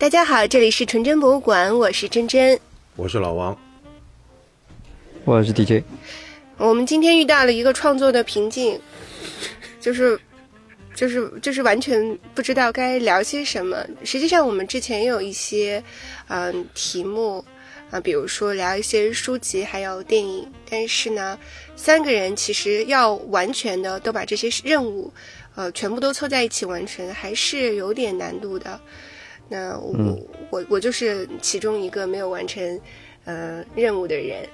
大家好，这里是纯真博物馆，我是真真，我是老王，我是 DJ。我们今天遇到了一个创作的瓶颈，就是就是就是完全不知道该聊些什么。实际上，我们之前也有一些嗯题目啊，比如说聊一些书籍，还有电影。但是呢，三个人其实要完全的都把这些任务呃全部都凑在一起完成，还是有点难度的。那我我我就是其中一个没有完成呃任务的人，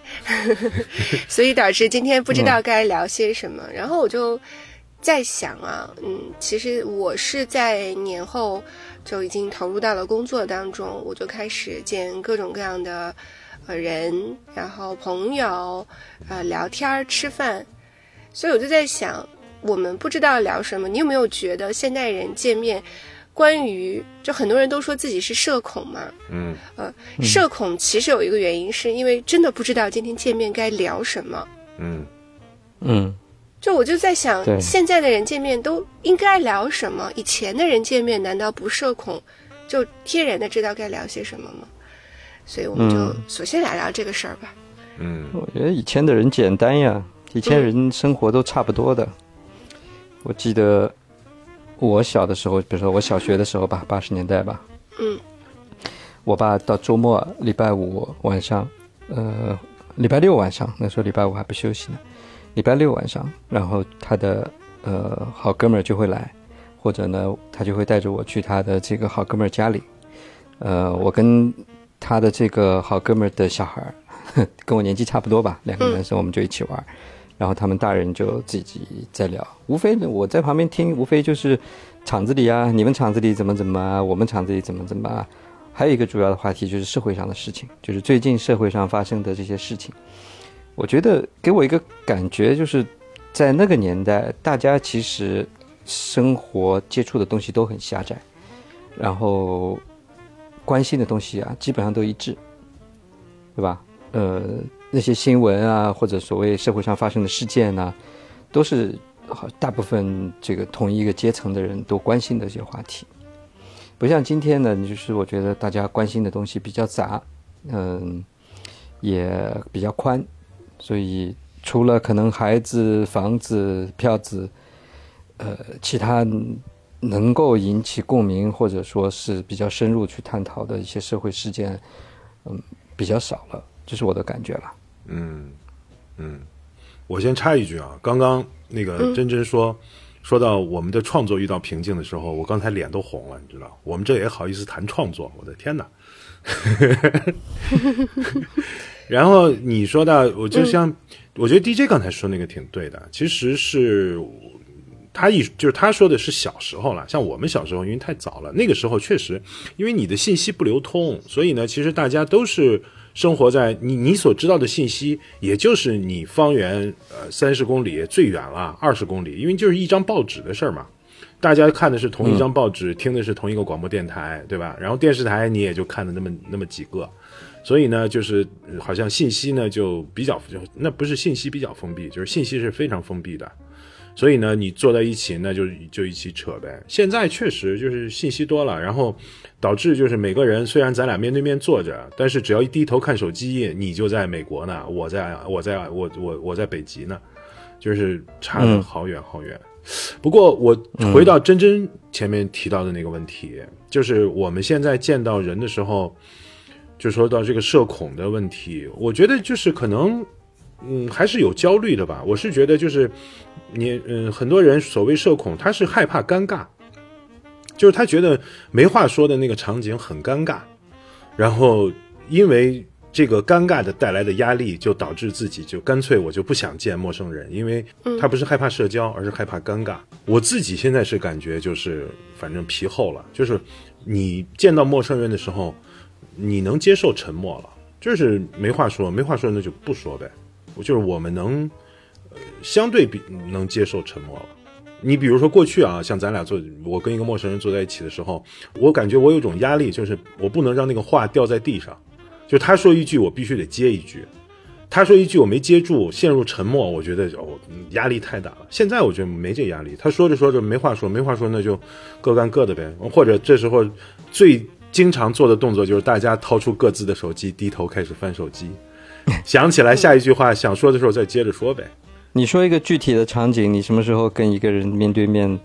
所以导致今天不知道该聊些什么。然后我就在想啊，嗯，其实我是在年后就已经投入到了工作当中，我就开始见各种各样的呃人，然后朋友呃聊天吃饭，所以我就在想，我们不知道聊什么。你有没有觉得现代人见面？关于就很多人都说自己是社恐嘛，嗯，呃，社恐其实有一个原因，是因为真的不知道今天见面该聊什么，嗯嗯，就我就在想，现在的人见面都应该聊什么？以前的人见面难道不社恐，就天然的知道该聊些什么吗？所以我们就索性来聊这个事儿吧。嗯，我觉得以前的人简单呀，以前人生活都差不多的。我记得。我小的时候，比如说我小学的时候吧，八十年代吧。嗯。我爸到周末，礼拜五晚上，呃，礼拜六晚上，那时候礼拜五还不休息呢。礼拜六晚上，然后他的呃好哥们儿就会来，或者呢，他就会带着我去他的这个好哥们儿家里。呃，我跟他的这个好哥们儿的小孩儿，跟我年纪差不多吧，两个男生，我们就一起玩。然后他们大人就自己在聊，无非我在旁边听，无非就是厂子里啊，你们厂子里怎么怎么，我们厂子里怎么怎么。还有一个主要的话题就是社会上的事情，就是最近社会上发生的这些事情。我觉得给我一个感觉，就是在那个年代，大家其实生活接触的东西都很狭窄，然后关心的东西啊，基本上都一致，对吧？呃。那些新闻啊，或者所谓社会上发生的事件呢，都是大部分这个同一个阶层的人都关心的一些话题。不像今天呢，就是我觉得大家关心的东西比较杂，嗯，也比较宽，所以除了可能孩子、房子、票子，呃，其他能够引起共鸣或者说是比较深入去探讨的一些社会事件，嗯，比较少了。这是我的感觉了。嗯嗯，我先插一句啊，刚刚那个真真说说到我们的创作遇到瓶颈的时候，我刚才脸都红了，你知道？我们这也好意思谈创作？我的天哪！然后你说到，我就像我觉得 DJ 刚才说那个挺对的，其实是他一就是他说的是小时候了，像我们小时候因为太早了，那个时候确实因为你的信息不流通，所以呢，其实大家都是。生活在你你所知道的信息，也就是你方圆呃三十公里最远了二十公里，因为就是一张报纸的事儿嘛，大家看的是同一张报纸，听的是同一个广播电台，对吧？然后电视台你也就看了那么那么几个，所以呢，就是好像信息呢就比较就那不是信息比较封闭，就是信息是非常封闭的。所以呢，你坐在一起，那就就一起扯呗。现在确实就是信息多了，然后导致就是每个人虽然咱俩面对面坐着，但是只要一低头看手机，你就在美国呢，我在我在我我我在北极呢，就是差的好远好远。不过我回到真真前面提到的那个问题，就是我们现在见到人的时候，就说到这个社恐的问题，我觉得就是可能。嗯，还是有焦虑的吧。我是觉得，就是你，嗯，很多人所谓社恐，他是害怕尴尬，就是他觉得没话说的那个场景很尴尬，然后因为这个尴尬的带来的压力，就导致自己就干脆我就不想见陌生人，因为他不是害怕社交，而是害怕尴尬。我自己现在是感觉就是反正皮厚了，就是你见到陌生人的时候，你能接受沉默了，就是没话说，没话说那就不说呗。就是我们能，呃，相对比能接受沉默了。你比如说过去啊，像咱俩坐，我跟一个陌生人坐在一起的时候，我感觉我有种压力，就是我不能让那个话掉在地上。就他说一句，我必须得接一句；他说一句，我没接住，陷入沉默，我觉得哦，压力太大了。现在我觉得没这压力。他说着说着没话说，没话说，那就各干各的呗。或者这时候最经常做的动作就是大家掏出各自的手机，低头开始翻手机，想起来下一句话想说的时候再接着说呗。你说一个具体的场景，你什么时候跟一个人面对面，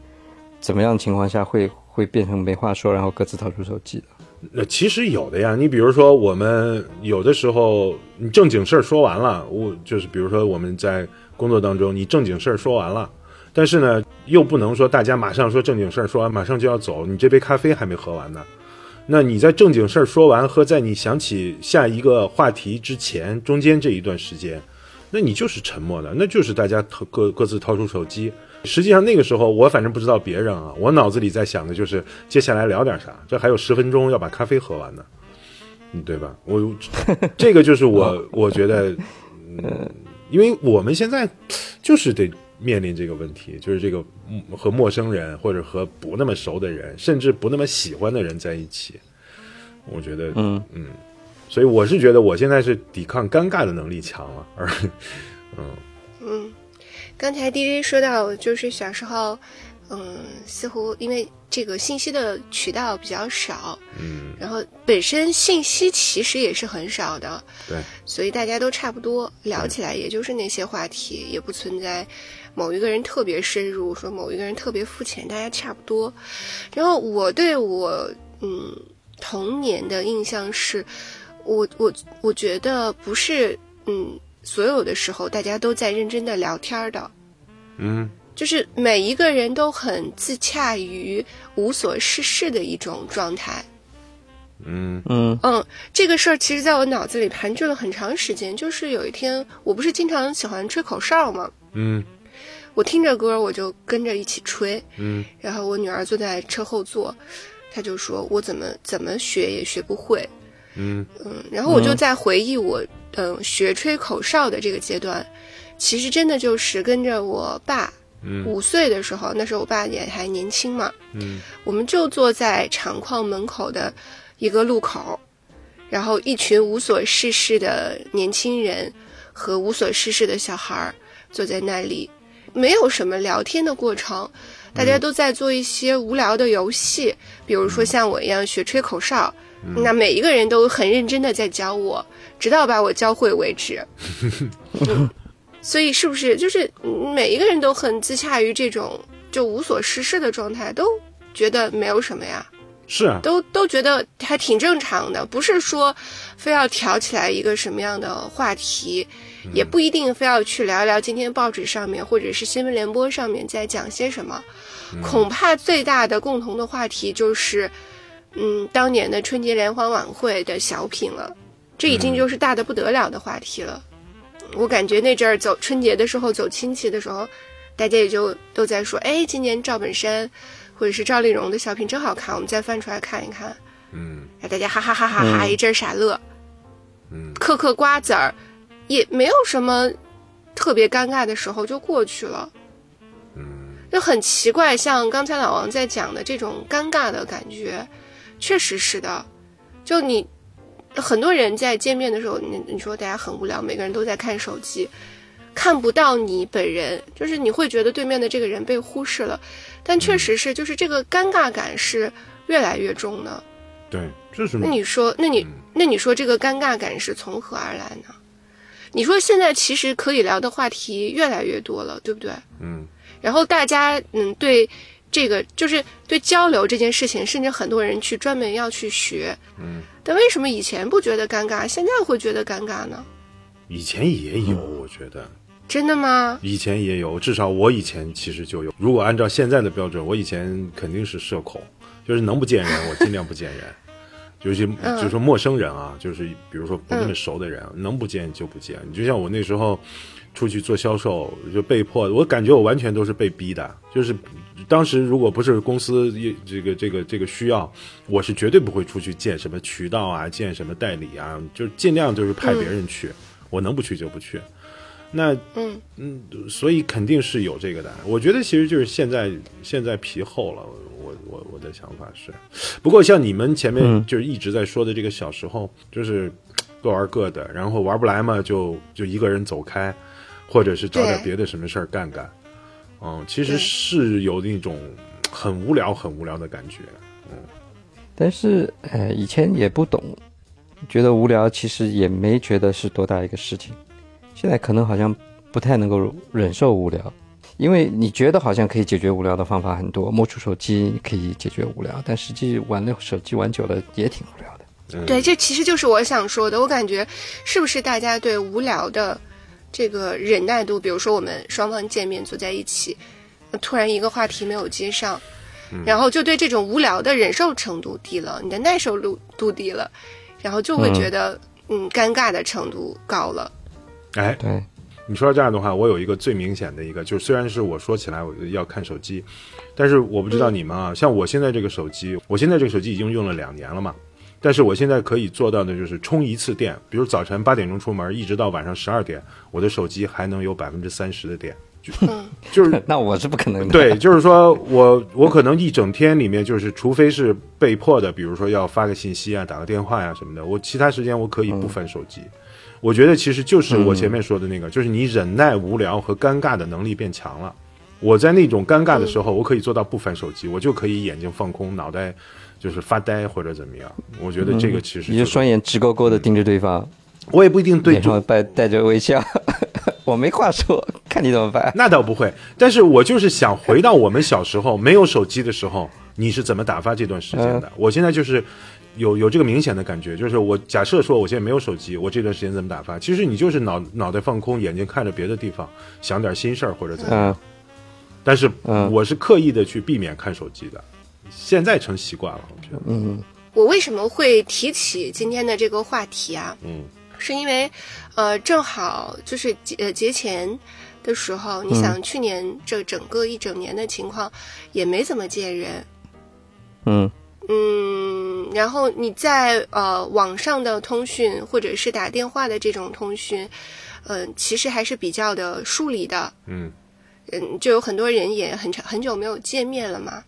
怎么样情况下会会变成没话说，然后各自掏出手机的？那其实有的呀，你比如说我们有的时候，你正经事儿说完了，我就是比如说我们在工作当中，你正经事儿说完了，但是呢，又不能说大家马上说正经事儿说完马上就要走，你这杯咖啡还没喝完呢。那你在正经事儿说完和在你想起下一个话题之前中间这一段时间，那你就是沉默的，那就是大家掏各各自掏出手机。实际上那个时候，我反正不知道别人啊，我脑子里在想的就是接下来聊点啥，这还有十分钟要把咖啡喝完呢，嗯，对吧？我这个就是我 我觉得，嗯，因为我们现在就是得面临这个问题，就是这个嗯和陌生人或者和不那么熟的人，甚至不那么喜欢的人在一起，我觉得，嗯嗯，所以我是觉得我现在是抵抗尴尬的能力强了，而 嗯。嗯，刚才 DJ 说到，就是小时候，嗯，似乎因为这个信息的渠道比较少，嗯，然后本身信息其实也是很少的，对，所以大家都差不多，聊起来也就是那些话题，也不存在某一个人特别深入，说某一个人特别肤浅，大家差不多。然后我对我嗯童年的印象是，我我我觉得不是嗯所有的时候大家都在认真的聊天儿的，嗯就是每一个人都很自洽于无所事事的一种状态。嗯嗯嗯，这个事儿其实在我脑子里盘踞了很长时间。就是有一天，我不是经常喜欢吹口哨吗？嗯我听着歌，我就跟着一起吹。嗯然后我女儿坐在车后座，她就说我怎么怎么学也学不会。嗯嗯，然后我就在回忆我嗯、学吹口哨的这个阶段，其实真的就是跟着我爸嗯。五岁的时候，那时候我爸也还年轻嘛，嗯。我们就坐在厂矿门口的一个路口，然后一群无所事事的年轻人和无所事事的小孩儿坐在那里，没有什么聊天的过程，大家都在做一些无聊的游戏，比如说像我一样学吹口哨，那每一个人都很认真的在教我，直到把我教会为止。嗯 所以是不是就是嗯每一个人都很自洽于这种就无所事事的状态，都觉得没有什么呀？是啊，都都觉得还挺正常的，不是说非要挑起来一个什么样的话题，也不一定非要去聊聊今天报纸上面或者是新闻联播上面在讲些什么。恐怕最大的共同的话题就是，嗯，当年的春节联欢晚会的小品了，这已经就是大的不得了的话题了。我感觉那阵儿走春节的时候走亲戚的时候，大家也就都在说，哎，今年赵本山或者是赵丽蓉的小品真好看，我们再翻出来看一看。嗯哎，大家哈哈哈哈哈一阵傻乐，嗯嗑嗑瓜子儿，也没有什么特别尴尬的时候就过去了。嗯就很奇怪，像刚才老王在讲的这种尴尬的感觉，确实是的。就你很多人在见面的时候，你你说大家很无聊，每个人都在看手机，看不到你本人，就是你会觉得对面的这个人被忽视了。但确实是，就是这个尴尬感是越来越重的。对，这是那你说，那你那你说这个尴尬感是从何而来呢？你说现在其实可以聊的话题越来越多了，对不对？嗯然后大家嗯对这个就是对交流这件事情，甚至很多人去专门要去学。嗯，但为什么以前不觉得尴尬，现在会觉得尴尬呢？以前也有，我觉得真的吗？以前也有，至少我以前其实就有。如果按照现在的标准，我以前肯定是社恐，就是能不见人我尽量不见人，尤其 就是说陌生人啊，就是比如说不那么熟的人，能不见就不见。你就像我那时候出去做销售，就被迫，我感觉我完全都是被逼的，就是当时如果不是公司也这个这个这个需要，我是绝对不会出去见什么渠道啊，见什么代理啊，就是尽量就是派别人去，我能不去就不去。那嗯嗯，所以肯定是有这个的。我觉得其实就是现在现在皮厚了，我我我的想法是。不过像你们前面嗯就是一直在说的这个小时候，就是各玩各的，然后玩不来嘛，就就一个人走开，或者是找点别的什么事儿干干。嗯，其实是有那种很无聊、很无聊的感觉。嗯但是呃，以前也不懂，觉得无聊，其实也没觉得是多大一个事情。现在可能好像不太能够忍受无聊，因为你觉得好像可以解决无聊的方法很多，摸出手机可以解决无聊，但实际玩了手机玩久了也挺无聊的。对，这其实就是我想说的。我感觉是不是大家对无聊的这个忍耐度，比如说我们双方见面坐在一起，突然一个话题没有接上，然后就对这种无聊的忍受程度低了，你的耐受度度低了，然后就会觉得嗯尴尬的程度高了。哎，对，你说到这样的话，我有一个最明显的一个，就是虽然是我说起来我要看手机，但是我不知道你们啊，像我现在这个手机，我现在这个手机已经用了两年了嘛。但是我现在可以做到的就是充一次电，比如早晨八点钟出门，一直到晚上十二点，我的手机还能有百分之三十的电，就就是 那我是不可能的。对，就是说我我可能一整天里面，就是除非是被迫的，比如说要发个信息啊、打个电话呀、什么的，我其他时间我可以不翻手机。我觉得其实就是我前面说的那个，就是你忍耐无聊和尴尬的能力变强了。我在那种尴尬的时候，我可以做到不翻手机，我就可以眼睛放空，脑袋就是发呆或者怎么样。我觉得这个其实你就双眼直勾勾的盯着对方，我也不一定对脸上带带着微笑，我没话说，看你怎么办。那倒不会，但是我就是想回到我们小时候没有手机的时候，你是怎么打发这段时间的？我现在就是有有这个明显的感觉，就是我假设说我现在没有手机，我这段时间怎么打发？其实你就是脑脑袋放空，眼睛看着别的地方，想点心事儿或者怎么样。嗯但是嗯我是刻意的去避免看手机的，现在成习惯了，我觉得。嗯。我为什么会提起今天的这个话题啊？嗯。是因为，呃，正好就是节呃节前的时候，你想去年这整个一整年的情况也没怎么见人，嗯。嗯，然后你在呃网上的通讯或者是打电话的这种通讯，嗯、其实还是比较的疏离的，嗯。嗯，就有很多人也很长很久没有见面了嘛，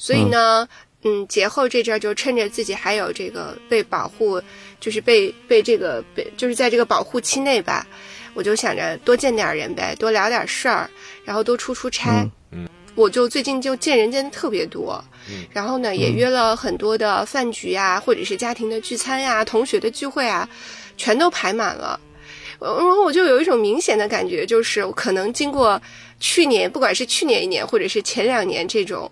所以呢，嗯，节后这阵儿就趁着自己还有这个被保护，就是被被这个被就是在这个保护期内吧，我就想着多见点人呗，多聊点事儿，然后多出出差。嗯我就最近就见人见的特别多，嗯然后呢也约了很多的饭局呀，或者是家庭的聚餐呀、同学的聚会啊，全都排满了。呃然后我就有一种明显的感觉，就是可能经过去年，不管是去年一年，或者是前两年这种，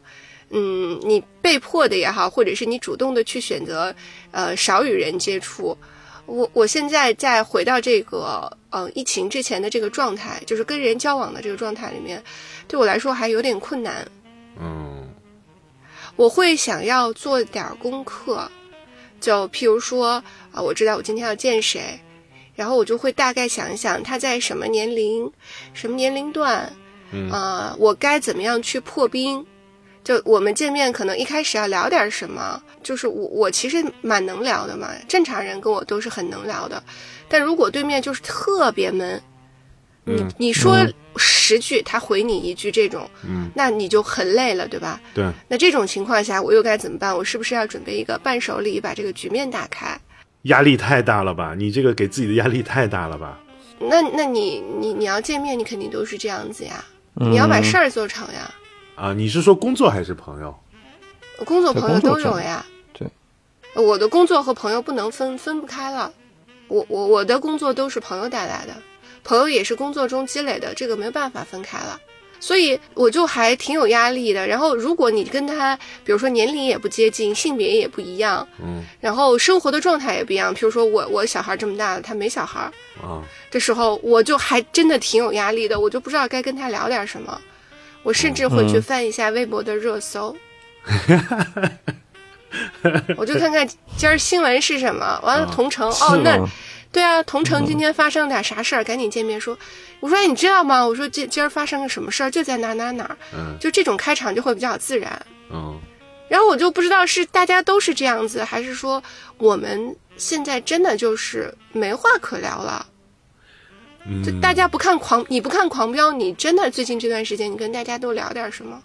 嗯，你被迫的也好，或者是你主动的去选择，呃，少与人接触。我我现在再回到这个呃疫情之前的这个状态，就是跟人交往的这个状态里面，对我来说还有点困难。嗯我会想要做点儿功课，就譬如说啊、我知道我今天要见谁，然后我就会大概想一想他在什么年龄、什么年龄段，嗯啊、我该怎么样去破冰。就我们见面可能一开始要聊点什么，就是我我其实蛮能聊的嘛，正常人跟我都是很能聊的，但如果对面就是特别闷，你嗯你说十句他回你一句这种，嗯，那你就很累了，对吧？对，那这种情况下，我又该怎么办？我是不是要准备一个伴手礼，把这个局面打开？压力太大了吧？你这个给自己的压力太大了吧？那那你你你要见面，你肯定都是这样子呀，嗯你要把事儿做成呀。啊，你是说工作还是朋友？工作朋友都有呀。对，我的工作和朋友不能分分不开了。我我我的工作都是朋友带来的，朋友也是工作中积累的，这个没有办法分开了。所以我就还挺有压力的。然后如果你跟他，比如说年龄也不接近，性别也不一样，嗯然后生活的状态也不一样。比如说我我小孩这么大了，他没小孩，啊，这时候我就还真的挺有压力的，我就不知道该跟他聊点什么。我甚至会去嗯翻一下微博的热搜，我就看看今儿新闻是什么。完了，啊同城、是哦，那？对啊，同城今天发生点啥事儿，赶紧见面说。我说哎，你知道吗？我说今今儿发生了什么事儿，就在哪哪哪儿。嗯就这种开场就会比较自然。嗯然后我就不知道是大家都是这样子，还是说我们现在真的就是没话可聊了。就嗯，大家不看狂，你不看狂飙，你真的最近这段时间，你跟大家都聊点什么？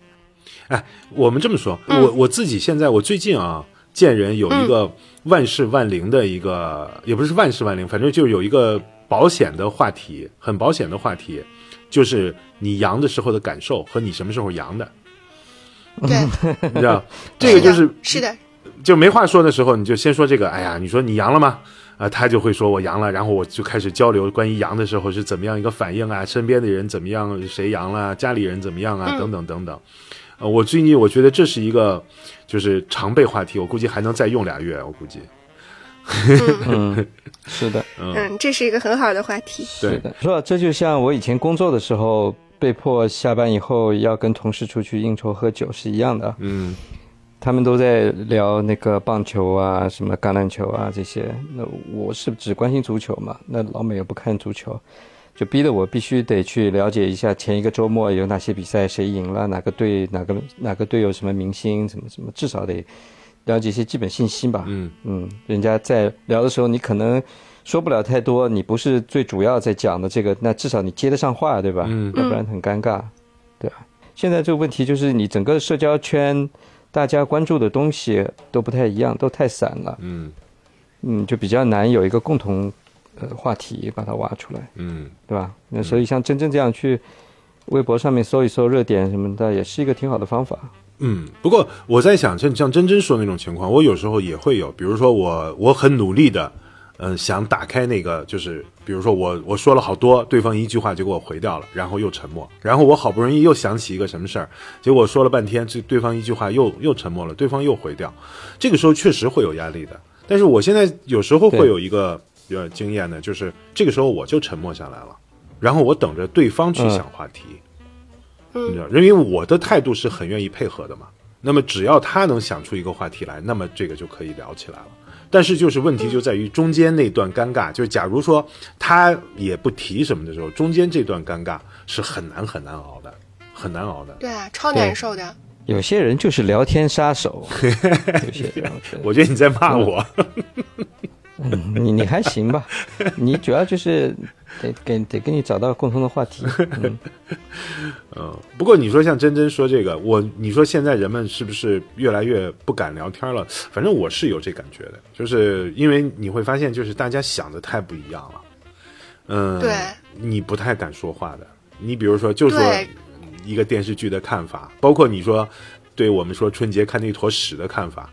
哎，我们这么说，嗯我我自己现在我最近啊见人有一个万事万灵的一个，也不是万事万灵，反正就是有一个保险的话题，很保险的话题，就是你阳的时候的感受和你什么时候阳的，对，你知道，这个就是是的，就没话说的时候，你就先说这个。哎呀，你说你阳了吗？啊，他就会说我阳了，然后我就开始交流关于阳的时候是怎么样一个反应啊，身边的人怎么样，谁阳了，家里人怎么样啊，等等等等。呃，我最近我觉得这是一个就是常备话题，我估计还能再用俩月，我估计。嗯，是的，嗯，这是一个很好的话题。是的，说这就像我以前工作的时候，被迫下班以后要跟同事出去应酬喝酒是一样的。嗯。他们都在聊那个棒球啊，什么橄榄球啊这些。那我是只关心足球嘛？那老美又不看足球，就逼得我必须得去了解一下前一个周末有哪些比赛，谁赢了，哪个队哪个哪个队有什么明星，什么什么，至少得了解一些基本信息吧。嗯嗯，人家在聊的时候，你可能说不了太多，你不是最主要在讲的这个，那至少你接得上话，对吧？嗯，要不然很尴尬，对吧？现在这个问题就是你整个社交圈。大家关注的东西都不太一样，都太散了。嗯，嗯，就比较难有一个共同呃话题把它挖出来。嗯，对吧？那所以像真真这样去微博上面搜一搜热点什么的，也是一个挺好的方法。嗯，不过我在想，像像真真说那种情况，我有时候也会有，比如说我我很努力的。嗯，想打开那个，就是比如说我我说了好多，对方一句话就给我回掉了，然后又沉默，然后我好不容易又想起一个什么事儿，结果说了半天，这对方一句话又又沉默了，对方又回掉，这个时候确实会有压力的。但是我现在有时候会有一个呃经验呢，就是这个时候我就沉默下来了，然后我等着对方去想话题，你知道，因为我的态度是很愿意配合的嘛。那么只要他能想出一个话题来，那么这个就可以聊起来了。但是就是问题就在于中间那段尴尬，就是假如说他也不提什么的时候，中间这段尴尬是很难很难熬的，很难熬的。对啊，超难受的。有些人就是聊天杀手。有些人，我觉得你在骂我。嗯，你你还行吧？你主要就是得给得跟你找到共同的话题。嗯，嗯。不过你说像真真说这个，我你说现在人们是不是越来越不敢聊天了？反正我是有这感觉的，就是因为你会发现，就是大家想的太不一样了。嗯，对，你不太敢说话的。你比如说，就说一个电视剧的看法，包括你说对我们说春节看那坨屎的看法。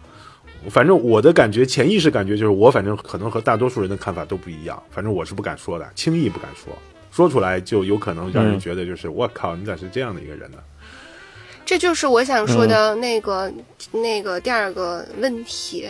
反正我的感觉，潜意识感觉就是我，反正可能和大多数人的看法都不一样。反正我是不敢说的，轻易不敢说，说出来就有可能让人觉得就是我靠，你咋是这样的一个人呢？这就是我想说的那个那个第二个问题。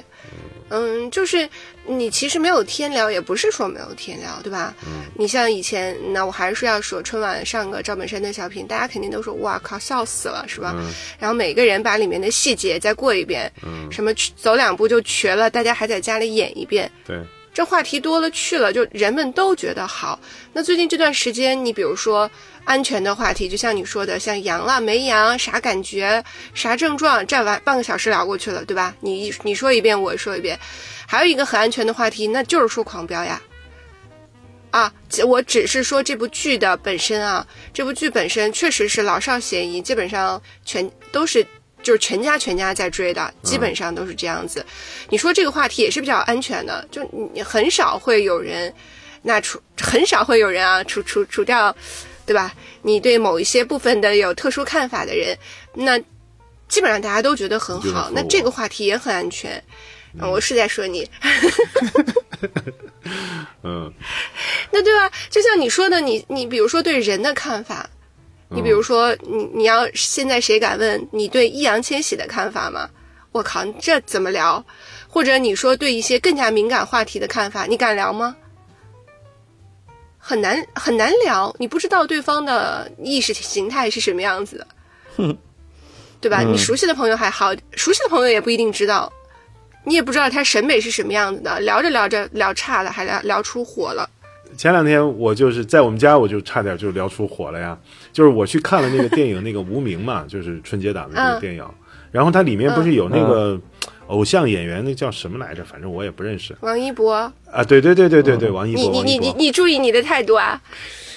嗯，就是你其实没有天聊，也不是说没有天聊，对吧？嗯，你像以前，那我还是要说春晚上个赵本山的小品，大家肯定都说哇靠，笑死了，是吧？嗯，然后每个人把里面的细节再过一遍，嗯，什么走两步就瘸了，大家还在家里演一遍，对，这话题多了去了，就人们都觉得好。那最近这段时间，你比如说。安全的话题，就像你说的，像阳了没阳，啥感觉，啥症状，这完半个小时聊过去了，对吧？你你说一遍，我说一遍。还有一个很安全的话题，那就是说狂飙呀。啊，我只是说这部剧的本身啊，这部剧本身确实是老少咸宜，基本上全都是就是全家全家在追的，基本上都是这样子。你说这个话题也是比较安全的，就你很少会有人，那除很少会有人啊，除除除掉。对吧？你对某一些部分的有特殊看法的人，那基本上大家都觉得很好。那这个话题也很安全。我是在说你。嗯。那对吧？就像你说的，你你比如说对人的看法，你比如说你你要现在谁敢问你对易烊千玺的看法吗？我靠，这怎么聊？或者你说对一些更加敏感话题的看法，你敢聊吗？很难很难聊，你不知道对方的意识形态是什么样子的，对吧？你熟悉的朋友还好，熟悉的朋友也不一定知道，你也不知道他审美是什么样子的。聊着聊着聊差了，还聊聊出火了。前两天我就是在我们家，我就差点就聊出火了呀。就是我去看了那个电影，那个《无名》嘛，就是春节档的那个电影，然后它里面不是有那个。偶像演员那叫什么来着？反正我也不认识。王一博啊，对对对对对对，王一博。你你你你注意你的态度啊！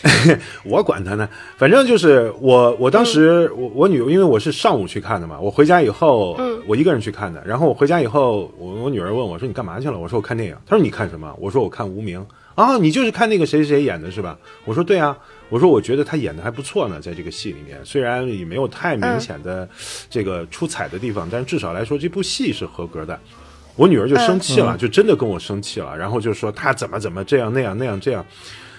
我管他呢，反正就是我我当时我我女，因为我是上午去看的嘛，我回家以后，嗯，我一个人去看的。然后我回家以后，我我女儿问我说：“你干嘛去了？”我说：“我看电影。”她说：“你看什么？”我说：“我看无名。”啊，你就是看那个谁谁演的是吧？我说：“对啊。”我说：“我觉得他演的还不错呢，在这个戏里面，虽然也没有太明显的这个出彩的地方，但是至少来说，这部戏是合格的。”我女儿就生气嗯了，就真的跟我生气了，然后就说他怎么怎么这样那样那样这样，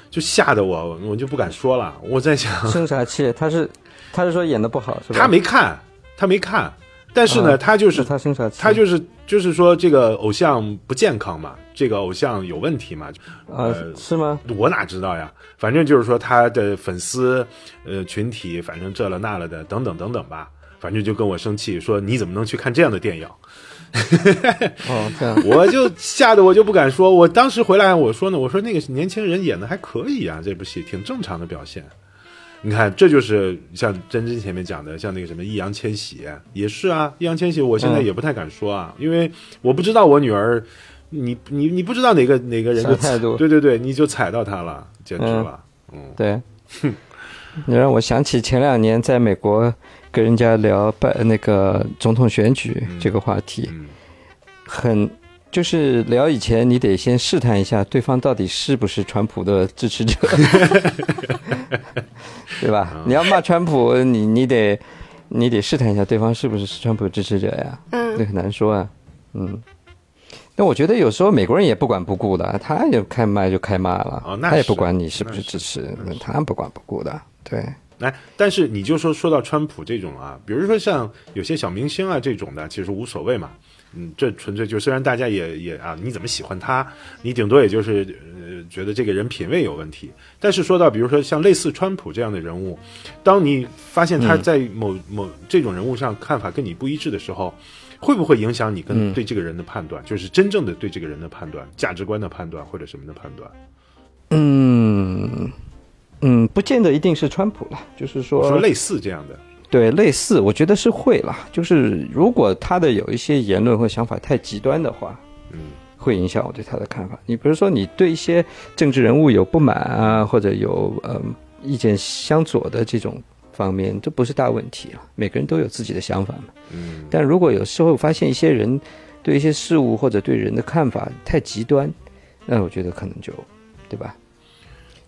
就吓得我我就不敢说了。我在想，生啥气？他是他是说演的不好是吧？他没看，他没看，但是呢，啊他就是那他生啥气？他就是就是说这个偶像不健康嘛，这个偶像有问题嘛，呃是吗？我哪知道呀？反正就是说他的粉丝呃群体，反正这了那了的，等等等等吧。反正就跟我生气，说你怎么能去看这样的电影？哦，这样 我就吓得我就不敢说。我当时回来我说呢，我说那个年轻人演的还可以啊，这部戏挺正常的表现。你看，这就是像真真前面讲的，像那个什么易烊千玺也是啊。易烊千玺，我现在嗯也不太敢说啊，因为我不知道我女儿，你你你不知道哪个哪个人就啥态度对对对，你就踩到他了，简直了。嗯对。你让我想起前两年在美国跟人家聊拜那个总统选举这个话题，嗯很就是聊以前你得先试探一下对方到底是不是川普的支持者，对吧？嗯你要骂川普，你你得你得试探一下对方是不是川普支持者呀，嗯这很难说啊，嗯。但我觉得有时候美国人也不管不顾的，他也开麦就开骂了，哦那他也不管你是不是支持，他不管不顾的，对。来，但是你就说说到川普这种啊，比如说像有些小明星啊这种的，其实无所谓嘛。嗯，这纯粹就虽然大家也也啊，你怎么喜欢他，你顶多也就是呃觉得这个人品味有问题。但是说到比如说像类似川普这样的人物，当你发现他在某、某这种人物上看法跟你不一致的时候，会不会影响你跟对这个人的判断？就是真正的对这个人的判断、价值观的判断或者什么的判断？嗯嗯，不见得一定是川普了，就是说说类似这样的，对类似，我觉得是会啦。就是如果他的有一些言论或想法太极端的话，嗯会影响我对他的看法。你比如说，你对一些政治人物有不满啊，或者有呃意见相左的这种方面，这不是大问题啊。每个人都有自己的想法嘛。嗯但如果有时候发现一些人对一些事物或者对人的看法太极端，那我觉得可能就，对吧？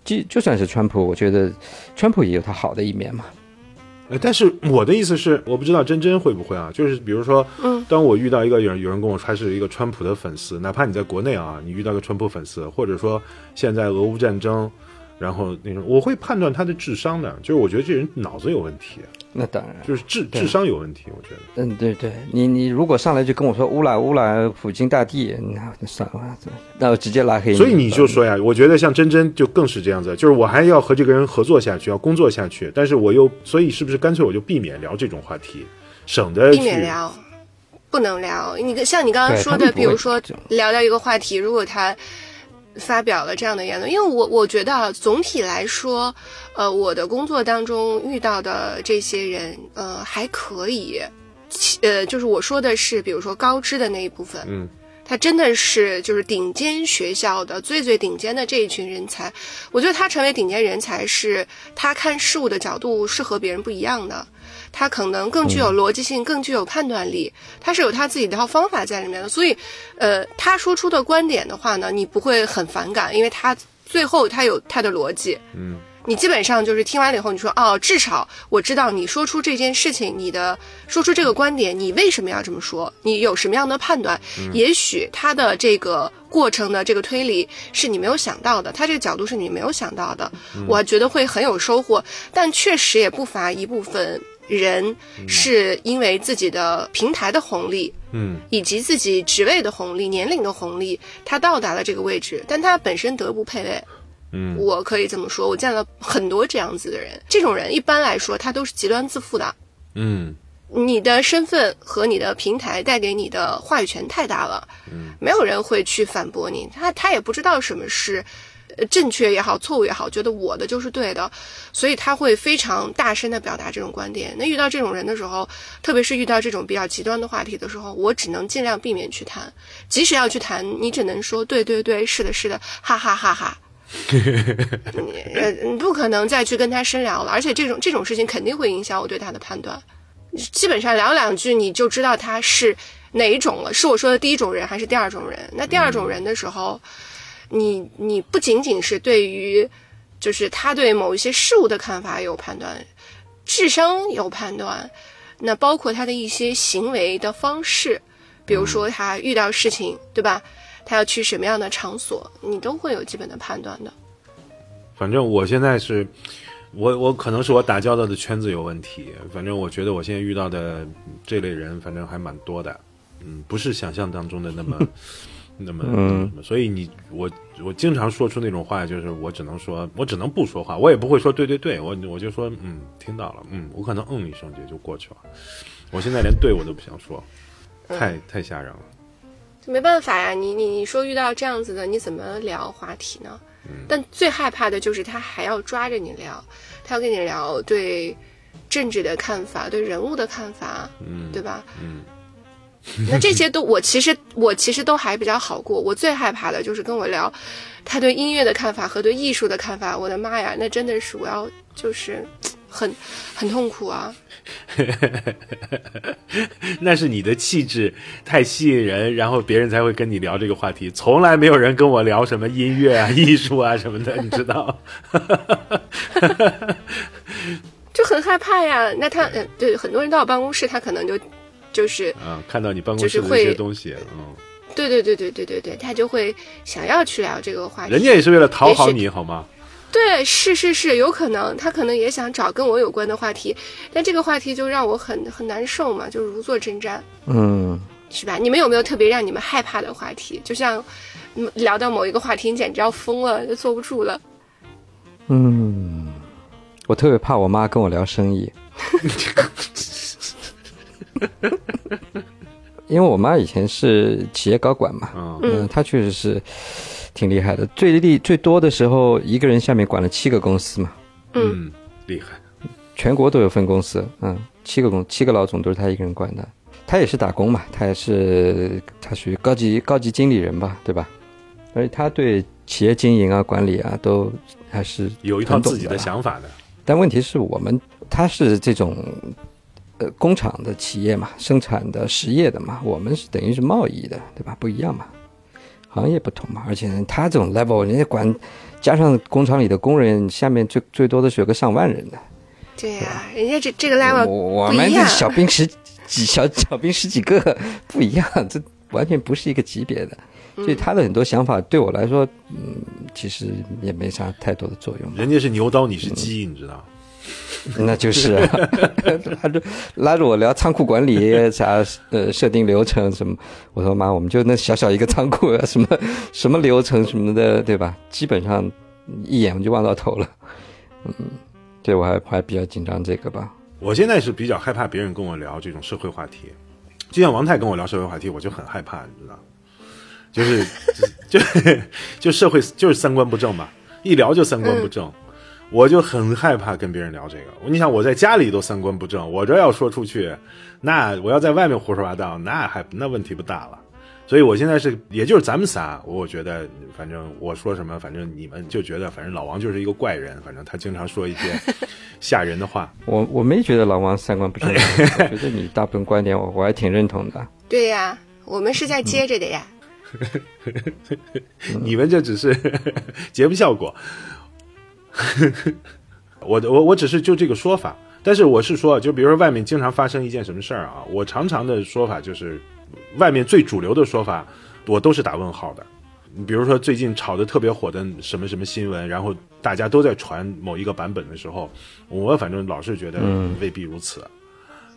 就就算是川普，我觉得川普也有他好的一面嘛。呃，但是我的意思是，我不知道真真会不会啊？就是比如说，嗯，当我遇到一个有人有人跟我说他是一个川普的粉丝，哪怕你在国内啊，你遇到个川普粉丝，或者说现在俄乌战争，然后那种，我会判断他的智商的，就是我觉得这人脑子有问题，那当然，就是智智商有问题，我觉得。嗯，对对，你你如果上来就跟我说乌拉乌拉普京大帝，那那算了，那我直接拉黑你。所以你就说呀，我觉得像真真就更是这样子，就是我还要和这个人合作下去，要工作下去，但是我又，所以是不是干脆我就避免聊这种话题，省得避免聊，不能聊。你像你刚刚说的，比如说聊聊到一个话题，如果他发表了这样的言论，因为我我觉得啊，总体来说，呃，我的工作当中遇到的这些人，呃，还可以。其呃，就是我说的是，比如说高知的那一部分，嗯，他真的是就是顶尖学校的最最顶尖的这一群人才。我觉得他成为顶尖人才，是他看事物的角度是和别人不一样的。他可能更具有逻辑性，更具有判断力，他是有他自己的一套方法在里面的。所以，呃，他说出的观点的话呢，你不会很反感，因为他最后他有他的逻辑。嗯，你基本上就是听完了以后，你说哦，至少我知道你说出这件事情，你的说出这个观点，你为什么要这么说？你有什么样的判断？也许他的这个过程的这个推理是你没有想到的，他这个角度是你没有想到的，我觉得会很有收获。但确实也不乏一部分人是因为自己的平台的红利，嗯，以及自己职位的红利、年龄的红利，他到达了这个位置，但他本身德不配位。嗯，我可以这么说，我见了很多这样子的人。这种人一般来说，他都是极端自负的。嗯，你的身份和你的平台带给你的话语权太大了，嗯，没有人会去反驳你。他他也不知道什么是。呃，正确也好，错误也好，觉得我的就是对的，所以他会非常大声的表达这种观点。那遇到这种人的时候，特别是遇到这种比较极端的话题的时候，我只能尽量避免去谈。即使要去谈，你只能说对对对，是的，是的，哈哈哈哈。你，你不可能再去跟他深聊了，而且这种这种事情肯定会影响我对他的判断。基本上聊两句你就知道他是哪一种了，是我说的第一种人还是第二种人？那第二种人的时候，你你不仅仅是对于就是他对某一些事物的看法有判断，智商有判断，那包括他的一些行为的方式，比如说他遇到事情，对吧？他要去什么样的场所，你都会有基本的判断的。反正我现在是，我我可能是我打交道的圈子有问题。反正我觉得我现在遇到的这类人，反正还蛮多的。嗯，不是想象当中的那么那么那么。所以你我我经常说出那种话，就是我只能说，我只能不说话，我也不会说对对对，我我就说嗯，听到了，嗯，我可能嗯一声就就过去了。我现在连对我都不想说，太太吓人了。就没办法呀，你你你说遇到这样子的，你怎么聊话题呢？但最害怕的就是他还要抓着你聊，他要跟你聊对政治的看法，对人物的看法，嗯，对吧？嗯，那这些都我其实我其实都还比较好过，我最害怕的就是跟我聊他对音乐的看法和对艺术的看法。我的妈呀，那真的是我要就是 很很痛苦啊。那是你的气质太吸引人，然后别人才会跟你聊这个话题。从来没有人跟我聊什么音乐啊、艺术啊什么的，你知道？就很害怕呀。那他嗯，对，很多人到我办公室，他可能就就是啊，看到你办公室的一些东西，嗯，对对对对对对对，他就会想要去聊这个话题。人家也是为了讨好你好吗？对，是是是，有可能他可能也想找跟我有关的话题，但这个话题就让我很很难受嘛，就如坐针毡，嗯，是吧？你们有没有特别让你们害怕的话题？就像聊到某一个话题，你简直要疯了，就坐不住了。嗯，我特别怕我妈跟我聊生意，因为我妈以前是企业高管嘛，嗯，她确实是。挺厉害的，最厉最多的时候，一个人下面管了七个公司嘛。嗯，厉害，全国都有分公司，嗯，七个公七个老总都是她一个人管的。她也是打工嘛，她也是她属于高级高级经理人吧，对吧？而且她对企业经营啊、管理啊都还是有一套自己的想法的。但问题是我们她是这种呃工厂的企业嘛，生产的实业的嘛，我们是等于是贸易的，对吧？不一样嘛。行业不同嘛，而且他这种 level，人家管加上工厂里的工人，下面最最多的是有个上万人的。对呀，人家这这个 level 我们这小兵十几小小兵十几个不一样，这完全不是一个级别的。所以他的很多想法对我来说，嗯，其实也没啥太多的作用。人家是牛刀，你是鸡，你知道。那就是，拉着拉着我聊仓库管理啥呃设定流程什么，我说妈，我们就那小小一个仓库，什么什么流程什么的，对吧？基本上一眼我就望到头了，嗯，对我还还比较紧张这个吧。我现在是比较害怕别人跟我聊这种社会话题，就像王太跟我聊社会话题，我就很害怕，你知道，就是 就就社会就是三观不正嘛，一聊就三观不正。我就很害怕跟别人聊这个。你想，我在家里都三观不正，我这要说出去，那我要在外面胡说八道，那还那问题不大了。所以我现在是，也就是咱们仨，我觉得反正我说什么，反正你们就觉得，反正老王就是一个怪人，反正他经常说一些 吓人的话。我我没觉得老王三观不正，我觉得你大部分观点 我我还挺认同的。对呀，我们是在接着的呀。你们这只是节目效果。我我我只是就这个说法，但是我是说，就比如说外面经常发生一件什么事儿啊，我常常的说法就是，外面最主流的说法，我都是打问号的。你比如说最近炒的特别火的什么什么新闻，然后大家都在传某一个版本的时候，我反正老是觉得未必如此，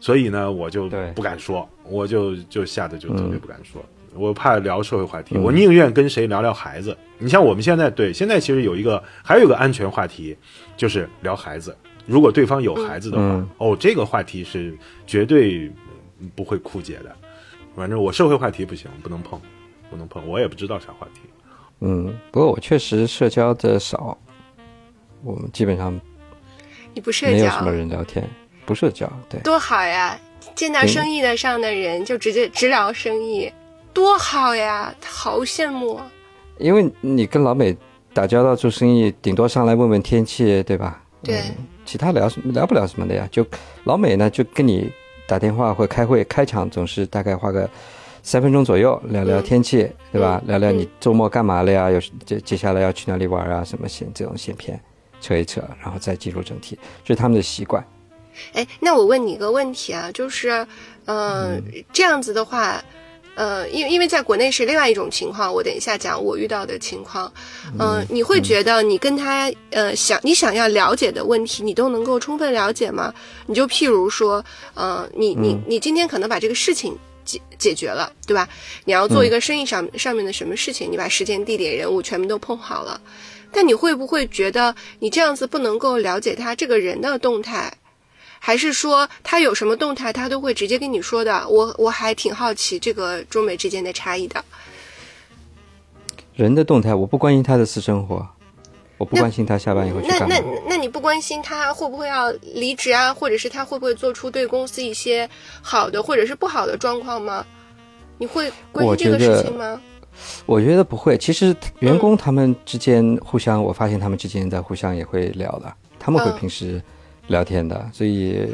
所以呢，我就不敢说，我就就吓得就特别不敢说。我怕聊社会话题，我宁愿跟谁聊聊孩子。你像我们现在对现在其实有一个还有一个安全话题，就是聊孩子。如果对方有孩子的话，哦，这个话题是绝对不会枯竭的。反正我社会话题不行，不能碰，不能碰。我也不知道啥话题。嗯，不过我确实社交的少，我们基本上你不社交，没有什么人聊天，不社交，对，多好呀！见到生意的上的人就直接直聊生意。多好呀，好羡慕。因为你跟老美打交道做生意，顶多上来问问天气，对吧？对。其他聊什聊不了什么的呀。就老美呢，就跟你打电话或开会，开场总是大概花个三分钟左右聊聊天气，对吧？聊聊你周末干嘛了呀？有接接下来要去哪里玩啊？什么线这种线片扯一扯，然后再进入正题，这是他们的习惯。哎，那我问你一个问题啊，就是，嗯，这样子的话。呃，因为因为在国内是另外一种情况，我等一下讲我遇到的情况。嗯，你会觉得你跟他呃想你想要了解的问题，你都能够充分了解吗？你就譬如说，呃，你你你今天可能把这个事情解解决了，对吧？你要做一个生意上上面的什么事情，你把时间、地点、人物全部都碰好了，但你会不会觉得你这样子不能够了解他这个人的动态？还是说他有什么动态，他都会直接跟你说的。我我还挺好奇这个中美之间的差异的。人的动态，我不关心他的私生活，我不关心他下班以后去干嘛。那那那你不关心他会不会要离职啊，或者是他会不会做出对公司一些好的或者是不好的状况吗？你会关心这个事情吗？我觉得不会。其实员工他们之间互相，我发现他们之间在互相也会聊的，他们会平时。聊天的，所以，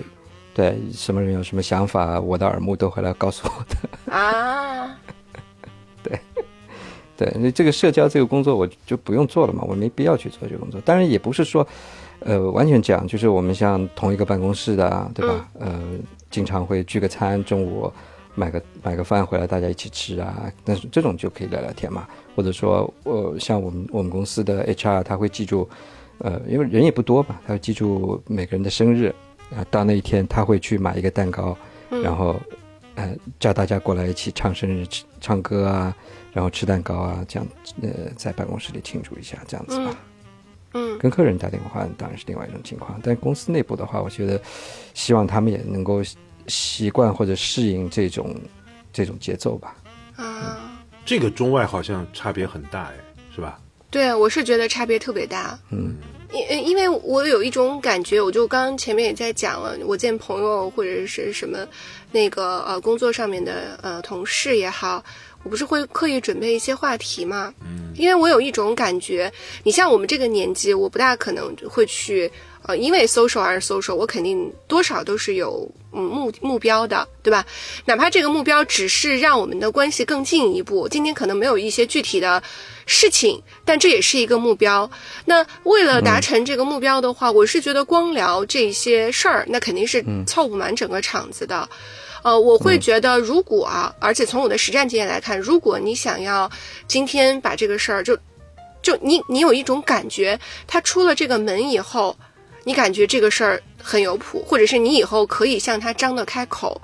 对什么人有什么想法，我的耳目都会来告诉我的啊。对，对，那这个社交这个工作我就不用做了嘛，我没必要去做这个工作。当然也不是说，呃，完全这样，就是我们像同一个办公室的，对吧？呃，经常会聚个餐，中午买个买个饭回来，大家一起吃啊。但是这种就可以聊聊天嘛。或者说，呃，像我们我们公司的 HR 他会记住。呃，因为人也不多嘛，他要记住每个人的生日，啊，到那一天他会去买一个蛋糕，然后，呃，叫大家过来一起唱生日、唱歌啊，然后吃蛋糕啊，这样，呃，在办公室里庆祝一下，这样子吧。嗯，跟客人打电话当然是另外一种情况，但公司内部的话，我觉得希望他们也能够习惯或者适应这种这种节奏吧。啊，这个中外好像差别很大，哎，是吧？对，我是觉得差别特别大。嗯，因因为我有一种感觉，我就刚前面也在讲了，我见朋友或者是什么，那个呃工作上面的呃同事也好，我不是会刻意准备一些话题嘛。嗯，因为我有一种感觉，你像我们这个年纪，我不大可能会去。呃，因为 social 而 social，我肯定多少都是有嗯目目标的，对吧？哪怕这个目标只是让我们的关系更进一步，今天可能没有一些具体的事情，但这也是一个目标。那为了达成这个目标的话，我是觉得光聊这些事儿，那肯定是凑不满整个场子的。呃，我会觉得，如果啊，而且从我的实战经验来看，如果你想要今天把这个事儿就就你你有一种感觉，他出了这个门以后。你感觉这个事儿很有谱，或者是你以后可以向他张得开口，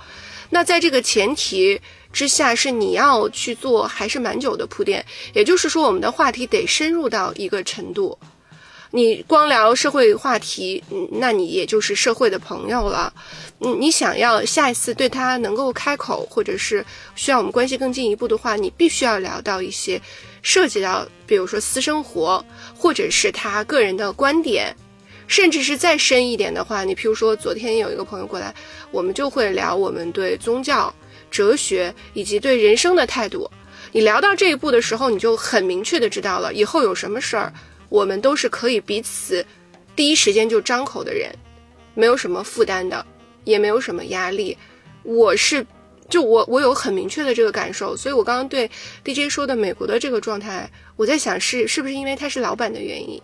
那在这个前提之下，是你要去做还是蛮久的铺垫。也就是说，我们的话题得深入到一个程度。你光聊社会话题，嗯，那你也就是社会的朋友了。嗯，你想要下一次对他能够开口，或者是需要我们关系更进一步的话，你必须要聊到一些涉及到，比如说私生活，或者是他个人的观点。甚至是再深一点的话，你譬如说，昨天有一个朋友过来，我们就会聊我们对宗教、哲学以及对人生的态度。你聊到这一步的时候，你就很明确的知道了，以后有什么事儿，我们都是可以彼此第一时间就张口的人，没有什么负担的，也没有什么压力。我是，就我我有很明确的这个感受，所以我刚刚对 DJ 说的美国的这个状态，我在想是是不是因为他是老板的原因。